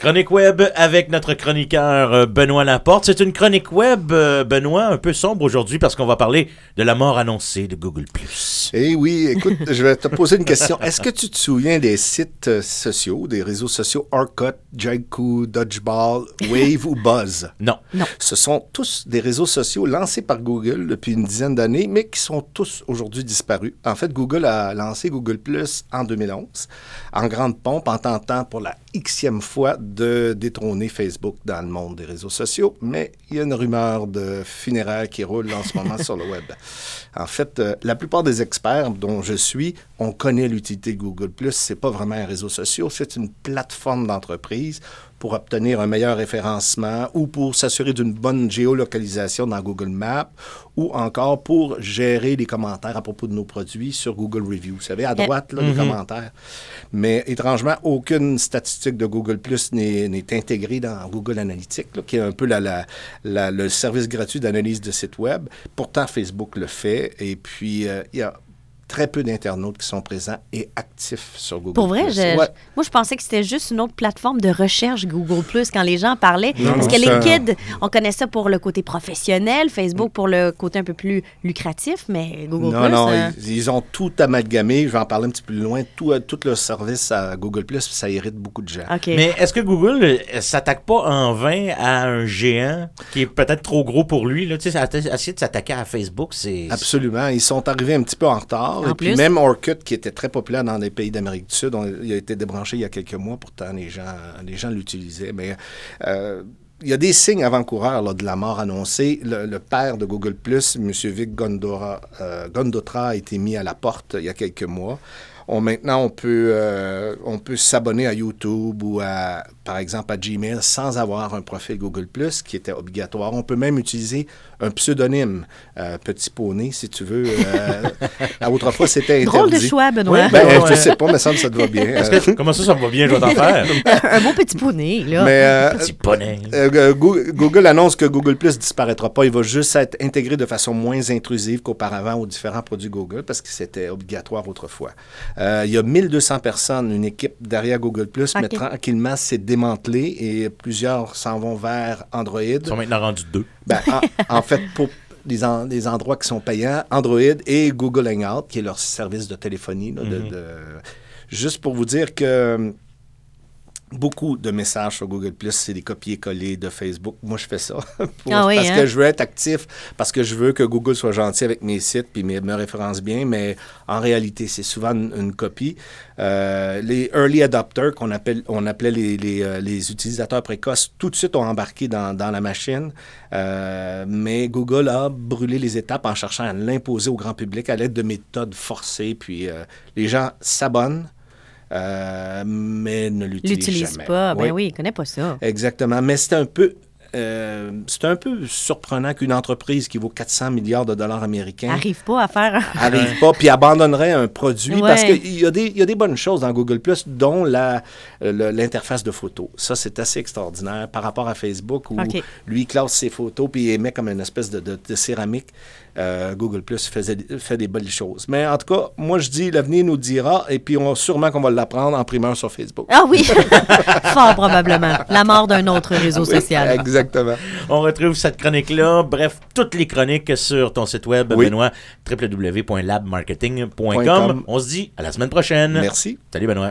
Chronique web avec notre chroniqueur euh, Benoît Laporte. C'est une chronique web, euh, Benoît, un peu sombre aujourd'hui parce qu'on va parler de la mort annoncée de Google+. Eh oui, écoute, je vais te poser une question. Est-ce que tu te souviens des sites euh, sociaux, des réseaux sociaux Orkut, Jaiku, Dodgeball, Wave ou Buzz? Non. Non. Ce sont tous des réseaux sociaux lancés par Google depuis une dizaine d'années, mais qui sont tous aujourd'hui disparus. En fait, Google a lancé Google Plus en 2011, en grande pompe, en tentant pour la xème fois de détrôner Facebook dans le monde des réseaux sociaux, mais il y a une rumeur de funérailles qui roule en ce moment sur le web. En fait, euh, la plupart des experts dont je suis, on connaît l'utilité de Google+. C'est pas vraiment un réseau social, c'est une plateforme d'entreprise pour obtenir un meilleur référencement ou pour s'assurer d'une bonne géolocalisation dans Google Maps ou encore pour gérer les commentaires à propos de nos produits sur Google Review. Vous savez, à droite, là, les commentaires. Mais étrangement, aucune statistique de Google Plus n'est intégrée dans Google Analytics, là, qui est un peu la, la- la- le service gratuit d'analyse de site web. Pourtant, Facebook le fait. Et puis, euh, il y a très peu d'internautes qui sont présents et actifs sur Google. Pour vrai, je- Ouais. moi, je pensais que c'était juste une autre plateforme de recherche Google Plus quand les gens parlaient. Non, Parce non, que ça- LinkedIn, on connaît ça pour le côté professionnel, Facebook pour le côté un peu plus lucratif, mais Google Non, Plus. non, euh, ils, ils ont tout amalgamé. Je vais en parler un petit peu plus loin. Tout, euh, tout le service à Google Plus, ça irrite beaucoup de gens. OK. Mais est-ce que Google euh, s'attaque pas en vain à un géant qui est peut-être trop gros pour lui? Là? Tu sais, essayer de s'attaquer à Facebook, c'est... Absolument. Ils sont arrivés un petit peu en retard. En et puis même Orkut, qui était très populaire dans les pays d'Amérique du Sud, on- il a été débranché il y a quelques mois. Pourtant, les gens, les gens l'utilisaient. Mais euh, il y a des signes avant-coureurs de la mort annoncée. Le, le père de Google+, M. Vic Gondora, euh, Gondotra, a été mis à la porte il y a quelques mois. On, maintenant, on peut, euh, on peut s'abonner à YouTube ou, à, par exemple, à Gmail sans avoir un profil Google+, qui était obligatoire. On peut même utiliser un pseudonyme, euh, Petit Poney, si tu veux. Euh, autrefois, c'était interdit. Drôle de choix, Benoît. Ben, Ouais, je sais pas, mais ça me ça te va bien. Que- comment ça, ça va bien, je vais t'en faire? un beau petit poney, là. mais euh, Petit poney. euh, Go- Google annonce que Google Plus disparaîtra pas. Il va juste être intégré de façon moins intrusive qu'auparavant aux différents produits Google parce que c'était obligatoire autrefois. Euh, il y a 1200 personnes, une équipe derrière Google Plus, mais tranquillement, c'est démantelé et plusieurs s'en vont vers Android. Ils sont maintenant rendus deux. Ben, en, en fait, pour les, en- les endroits qui sont payants, Android et Google Hangout, qui est leur service de téléphonie. là, de- de- juste pour vous dire que euh, beaucoup de messages sur Google Plus, c'est des copier-coller de Facebook. Moi, je fais ça pour- Ah oui, parce hein? que je veux être actif, parce que je veux que Google soit gentil avec mes sites puis me, me référence bien, mais en réalité, c'est souvent une, une copie. Euh, les early adopters, qu'on appelle, on appelait les, les, euh, les utilisateurs précoces, tout de suite ont embarqué dans, dans la machine, Euh, mais Google a brûlé les étapes en cherchant à l'imposer au grand public à l'aide de méthodes forcées, puis euh, les gens s'abonnent. Euh, mais ne L'utilise jamais. pas. Ben Oui. oui, il connaît pas ça. Exactement. Mais c'est un peu. Euh, c'est un peu surprenant qu'une entreprise qui vaut 400 milliards de dollars américains Arrive pas à faire. arrive pas puis abandonnerait un produit Ouais. parce qu'il y, a des- il y a des bonnes choses dans Google Plus, dont la, euh, l'interface de photos. Ça, c'est assez extraordinaire par rapport à Facebook où lui il classe ses photos puis il émet comme une espèce de, de- de céramique. Euh, Google Plus faisait, fait des belles choses. Mais en tout cas, moi je dis l'avenir nous dira et puis on, sûrement qu'on va l'apprendre en primeur sur Facebook. Ah oui, fort probablement. La mort d'un autre réseau Oui, social. exactement. On retrouve cette chronique-là, bref, toutes les chroniques sur ton site web, Oui. Benoît, www.labmarketing.com. .com. On se dit à la semaine prochaine. Merci. Salut, Benoît.